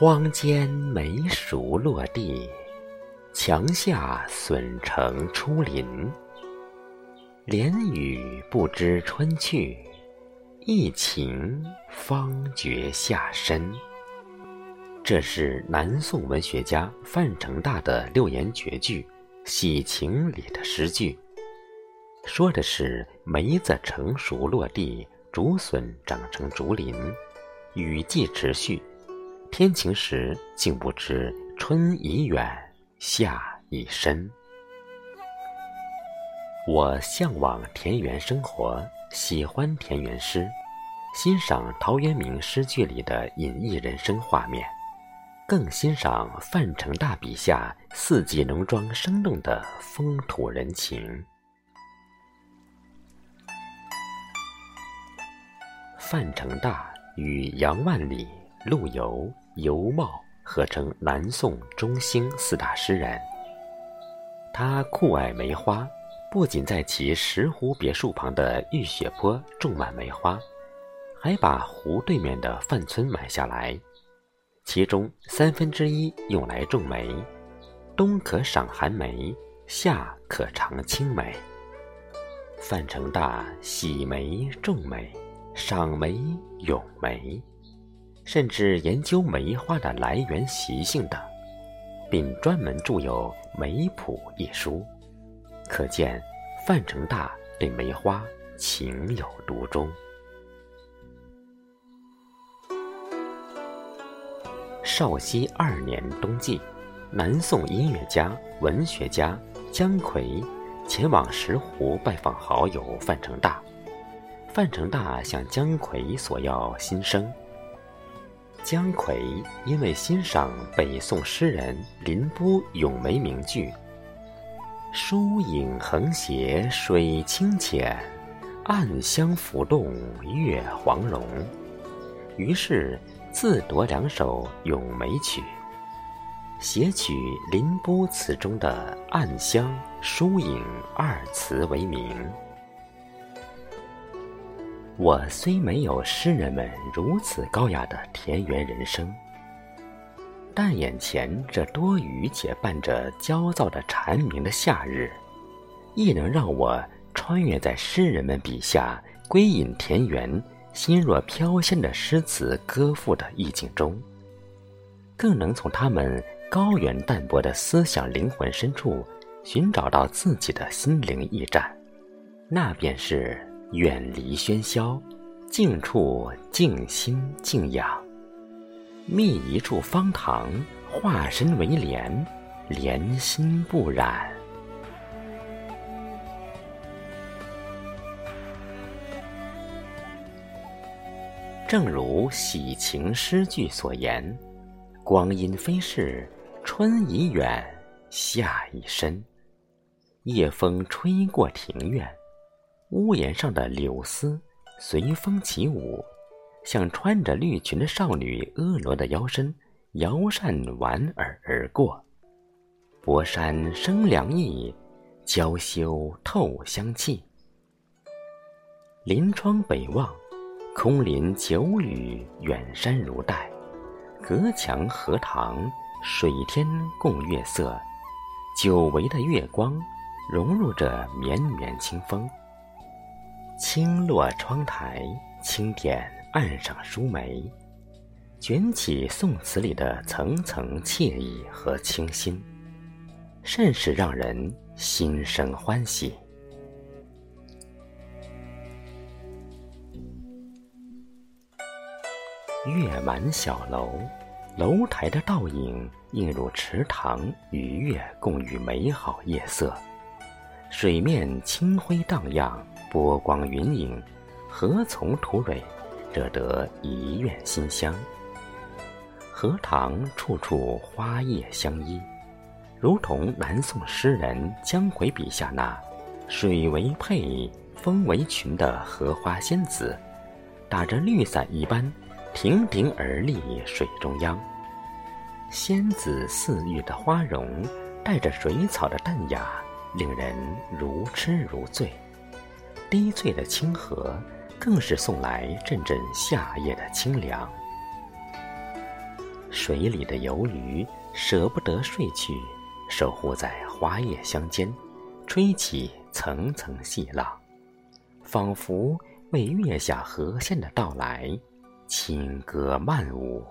荒间梅熟落地，墙下笋成出林。连雨不知春去，一晴方觉夏深。这是南宋文学家范成大的六言绝句《喜晴》里的诗句，说的是梅子成熟落地，竹笋长成竹林，雨季持续，天晴时竟不知春已远，夏已深。我向往田园生活，喜欢田园诗，欣赏陶渊明诗句里的隐逸人生画面。更欣赏范成大笔下四季农庄生动的风土人情。范成大与杨万里、陆游、尤袤合称南宋中兴四大诗人。他酷爱梅花，不仅在其石湖别墅旁的玉雪坡种满梅花，还把湖对面的范村买下来。其中三分之一用来种梅，冬可赏寒梅，夏可尝青梅。范成大喜梅、种梅、赏梅、咏梅，甚至研究梅花的来源习性等，并专门著有《梅谱》一书，可见范成大对梅花情有独钟。绍熙二年冬季，南宋音乐家、文学家姜夔前往石湖拜访好友范成大。范成大向姜夔索要新生。姜夔因为欣赏北宋诗人林波咏梅名句“疏影横斜水清浅，暗香浮动月黄荣”，于是。自夺两首咏梅曲，写取林波词中的“暗香”“疏影”二词为名。我虽没有诗人们如此高雅的田园人生，但眼前这多雨且伴着焦躁的蝉鸣的夏日，亦能让我穿越在诗人们笔下，归隐田园。心若飘仙的诗词歌赋的意境中，更能从他们高远淡泊的思想灵魂深处，寻找到自己的心灵驿站。那便是远离喧嚣，静处静心静养，觅一处方塘，化身为莲，莲心不染。正如喜晴诗句所言：“光阴飞逝，春已远，夏已深。”夜风吹过庭院，屋檐上的柳丝随风起舞，像穿着绿裙的少女婀娜的腰身，摇扇莞尔而过。薄衫生凉意，娇羞透香气。临窗北望。空林久雨，远山如黛；隔墙荷塘，水天共月色。久违的月光，融入着绵绵清风。轻落窗台，轻点案上书眉，卷起宋词里的层层惬意和清新，甚是让人心生欢喜。月满小楼，楼台的倒影映入池塘，与月共与美好夜色。水面清辉荡漾，波光云影，荷丛吐蕊，惹得一院馨香。荷塘处处花叶相依，如同南宋诗人姜夔笔下那“水为佩，风为裙”的荷花仙子，打着绿伞一般。亭亭而立水中央，仙子似玉的花容，带着水草的淡雅，令人如痴如醉。低翠的清河，更是送来阵阵夏夜的清凉。水里的游鱼舍不得睡去，守护在花叶乡间，吹起层层细浪，仿佛为月下河仙的到来轻歌曼舞。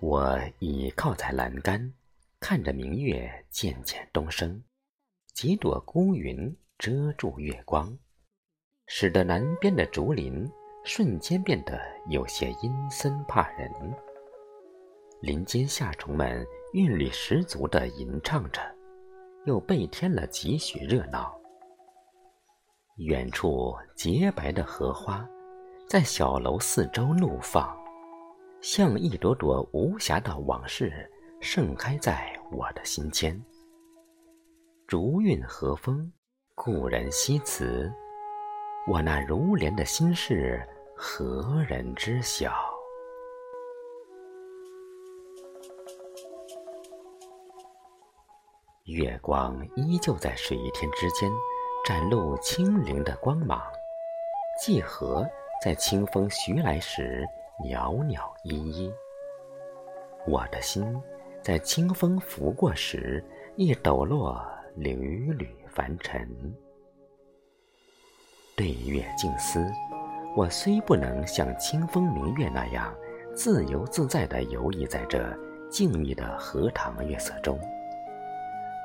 我倚靠在栏杆，看着明月渐渐东升，几朵孤云遮住月光。使得南边的竹林瞬间变得有些阴森怕人。林间夏虫们韵律十足地吟唱着，又倍添了几许热闹。远处洁白的荷花，在小楼四周怒放，像一朵朵无暇的往事盛开在我的心间。竹韵和风，故人西辞。我那如莲的心事，何人知晓？月光依旧在水天之间展露清灵的光芒，季荷在清风徐来时袅袅依依。我的心在清风拂过时，亦抖落缕缕凡尘。对月静思，我虽不能像清风明月那样自由自在地游弋在这静谧的荷塘月色中，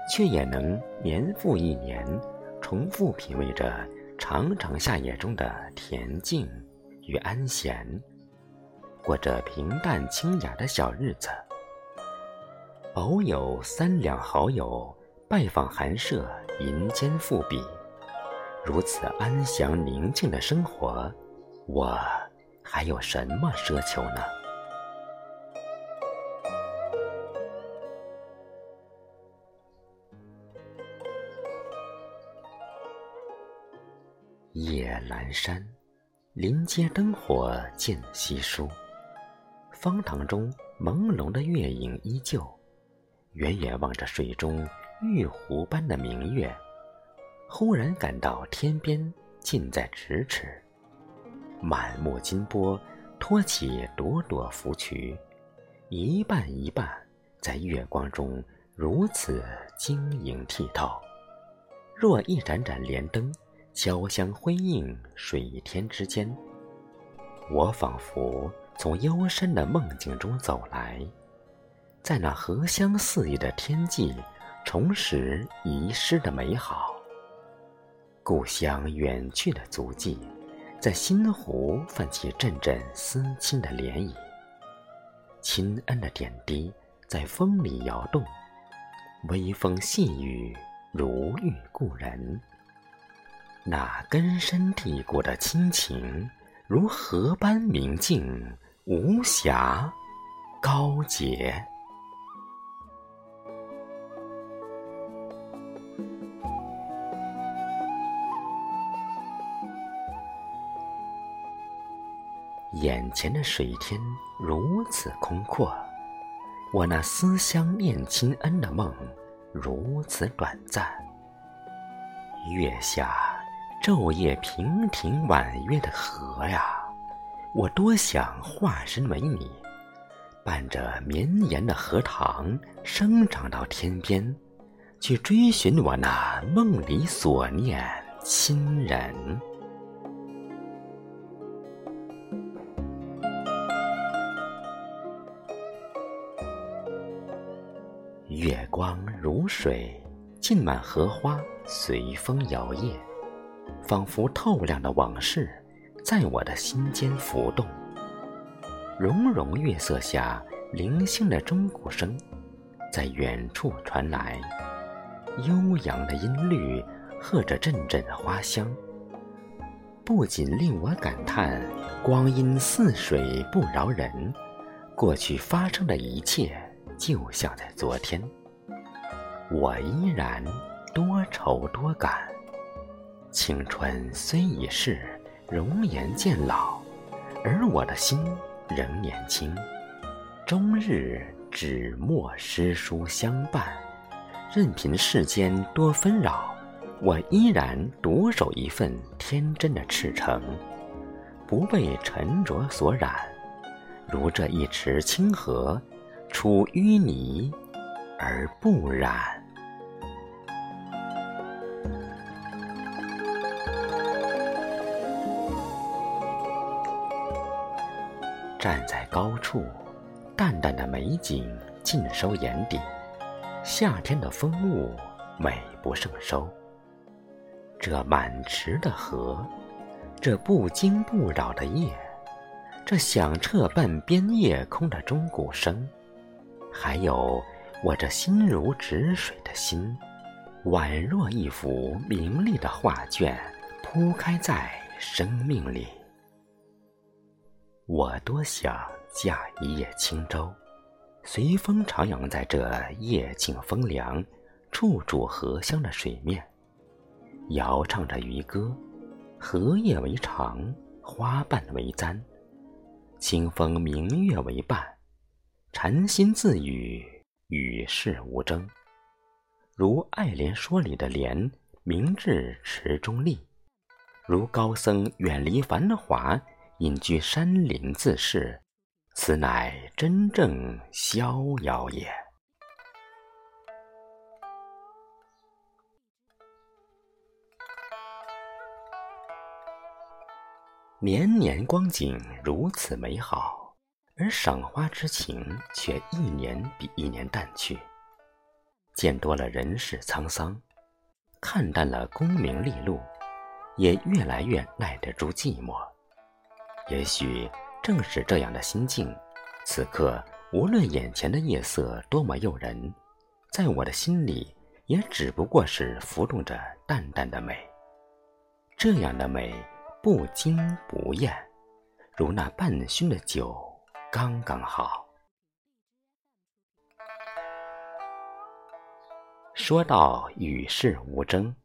却也能年复一年重复品味着长长夏夜中的恬静与安闲，过着平淡清雅的小日子。偶有三两好友拜访寒舍，银间赋笔。如此安详宁静的生活，我还有什么奢求呢？夜阑珊，临街灯火渐稀疏，方塘中朦胧的月影依旧。远远望着水中玉壶般的明月。忽然感到天边近在咫尺，满目金波托起朵朵芙蕖，一瓣一瓣在月光中如此晶莹剔透，若一盏盏莲灯交相辉映水天之间。我仿佛从幽深的梦境中走来，在那荷香四溢的天际，重拾遗失的美好。故乡远去的足迹，在心湖泛起阵阵思亲的涟漪。亲恩的点滴在风里摇动，微风细雨如遇故人。那根深蒂固的亲情，如河般明净无暇，高洁。眼前的水天如此空阔，我那思乡念亲恩的梦如此短暂。月下昼夜平庭婉约的河呀，我多想化身为你，伴着绵延的荷塘生长到天边，去追寻我那梦里所念亲人。如水，浸满荷花，随风摇曳，仿佛透亮的往事，在我的心间浮动。融融月色下，零星的钟鼓声，在远处传来，悠扬的音律，和着阵阵花香，不仅令我感叹光阴似水不饶人，过去发生的一切。就像在昨天，我依然多愁多感。青春虽已逝，容颜渐老，而我的心仍年轻。终日纸墨诗书相伴，任凭世间多纷扰，我依然独守一份天真的赤诚。不被沉着所染，如这一池清河，出淤泥而不染。站在高处，淡淡的美景尽收眼底，夏天的风物美不胜收。这满池的荷，这不惊不扰的夜，这响彻半边夜空的钟鼓声，还有我这心如止水的心，宛若一幅明丽的画卷铺开在生命里。我多想驾一叶轻舟，随风徜徉在这夜静风凉、处处荷香的水面。摇唱着渔歌，荷叶为裳，花瓣为簪，清风明月为伴，禅心自语，与世无争。如《爱莲说》里的莲，明志池中立；如高僧远离繁华，隐居山林自适，此乃真正逍遥也。年年光景如此美好，而赏花之情却一年比一年淡去。见多了人世沧桑，看淡了功名利禄，也越来越耐得住寂寞。也许正是这样的心境，此刻无论眼前的夜色多么诱人，在我的心里也只不过是浮动着淡淡的美。这样的美。不惊不艳，如那半醺的酒，刚刚好。说到与世无争，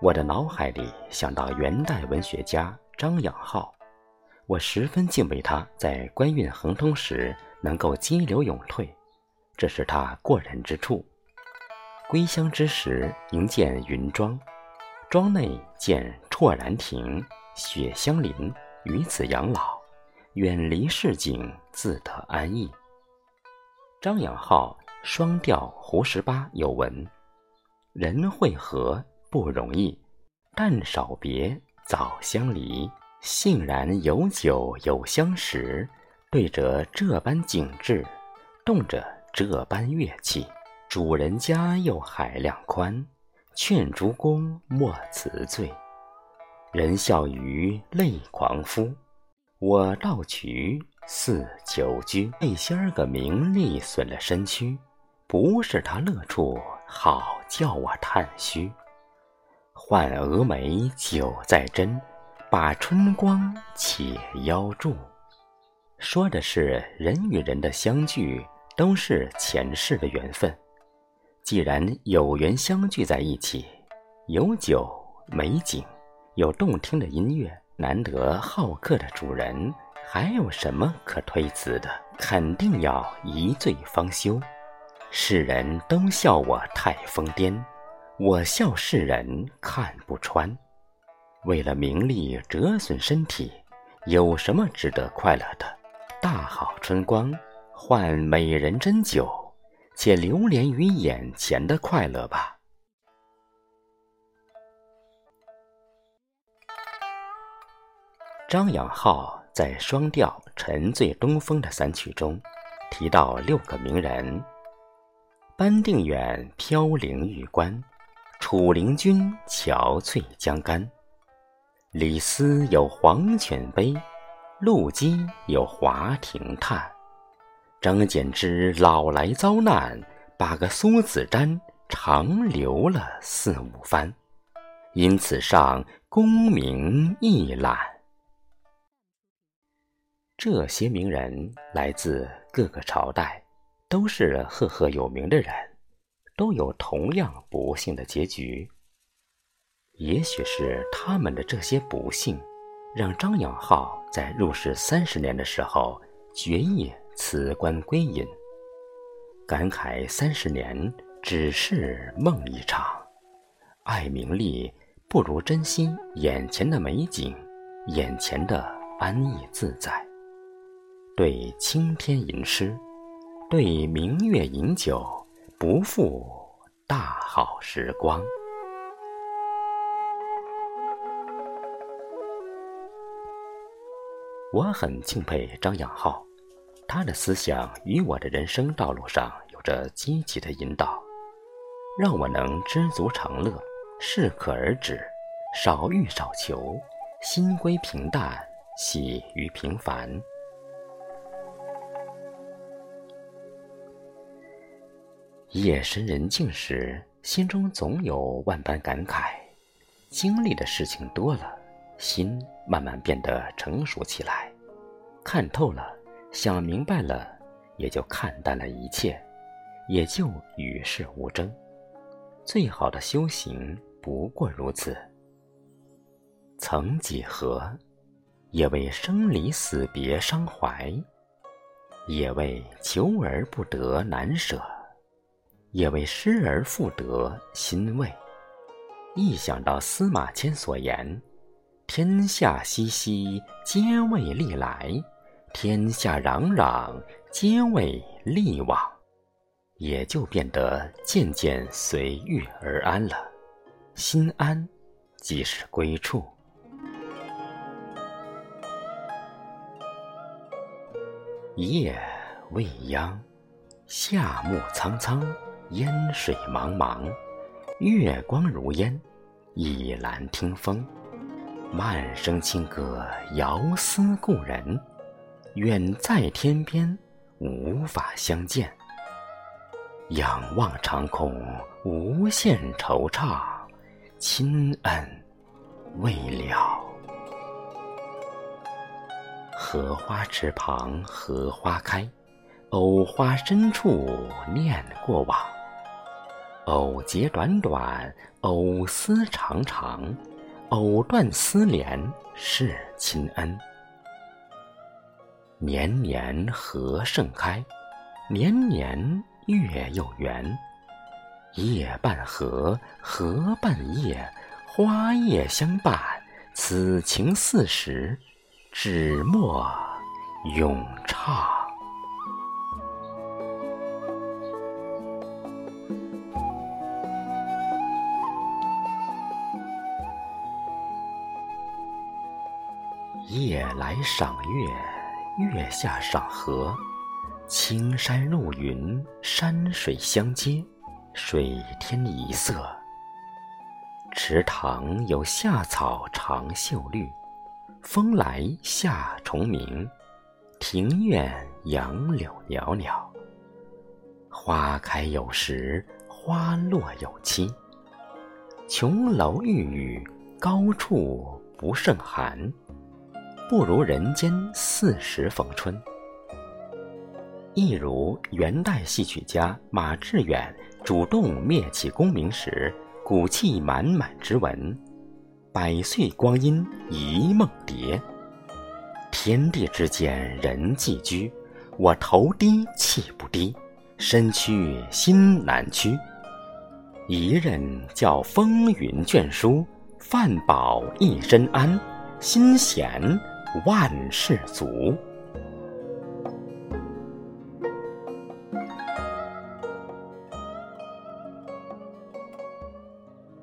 我的脑海里想到元代文学家张养浩，我十分敬畏他在官运亨通时能够激流勇退，这是他过人之处。归乡之时，迎见云庄，庄内见绰然亭。雪相邻，于此养老，远离市井，自得安逸。张养浩双调《胡十八》有文：“人会合不容易，但少别早相离。幸然有酒有相识，对着这般景致，动着这般乐器。主人家又海量宽，劝诸公莫辞醉。”人笑余泪狂夫，我道渠似酒居。那些儿个名利损了身躯，不是他乐处，好叫我叹虚。唤蛾眉酒在斟，把春光且邀住。说的是人与人的相聚都是前世的缘分。既然有缘相聚在一起，有酒美景。有动听的音乐，难得好客的主人，还有什么可推辞的？肯定要一醉方休。世人都笑我太疯癫，我笑世人看不穿。为了名利折损身体，有什么值得快乐的？大好春光，换美人斟酒，且流连于眼前的快乐吧。张养浩在双调《沉醉东风》的三曲中，提到六个名人：班定远飘零玉关，楚灵君憔悴江干，李斯有黄犬悲，陆机有华亭叹，张柬之老来遭难，把个苏子瞻长留了四五番，因此上功名一览。这些名人来自各个朝代，都是赫赫有名的人，都有同样不幸的结局。也许是他们的这些不幸，让张养浩在入世三十年的时候决意辞官归隐，感慨三十年只是梦一场，爱名利不如珍惜眼前的美景，眼前的。安逸自在；对青天吟诗，对明月饮酒，不负大好时光。我很敬佩张养浩，他的思想与我的人生道路上有着积极的引导，让我能知足常乐，适可而止，少欲少求，心归平淡，喜于平凡。夜深人静时，心中总有万般感慨，经历的事情多了。心慢慢变得成熟起来，看透了，想明白了，也就看淡了一切，也就与世无争。最好的修行不过如此。曾几何，也为生离死别伤怀，也为求而不得难舍，也为失而复得欣慰。一想到司马迁所言。天下熙熙，皆为利来；天下攘攘，皆为利往。也就变得渐渐随遇而安了。心安，即是归处。夜未央，夏木苍苍，烟水茫茫，月光如烟，倚栏听风。慢声轻歌，遥思故人，远在天边，无法相见。仰望长空，无限惆怅，亲恩未了。荷花池旁荷花开，藕花深处念过往。藕节短短，藕丝长长。藕断丝连是亲恩，年年荷盛开，年年月又圆。夜半荷，荷半夜，花叶相伴，此情似时，纸墨咏唱。来赏月，月下赏荷，青山入云，山水相接，水天一色。池塘有夏草长秀绿，风来夏虫鸣，庭院杨柳袅袅。花开有时，花落有期。琼楼玉宇，高处不胜寒。不如人间四时逢春。一如元代戏曲家马致远主动灭弃功名时骨气满满之文：“百岁光阴一梦蝶，天地之间人寄居。我头低气不低，身躯心难屈。一任教风云卷书，饭饱一身安，心闲。”万事足。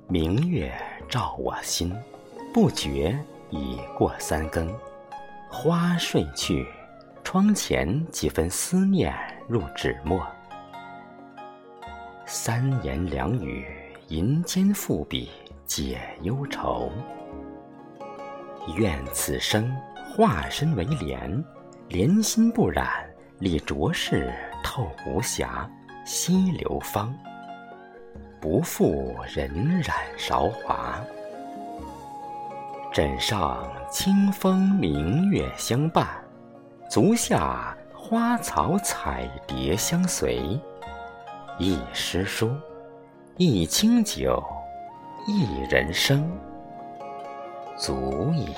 明月照我心，不觉已过三更。花睡去，窗前几分思念入纸墨。三言两语，银笺赋笔解忧愁。愿此生。化身为莲，莲心不染，理浊世透无瑕。溪流芳，不负荏苒韶华。枕上清风明月相伴，足下花草彩蝶相随。一诗书，一清酒，一人生，足矣。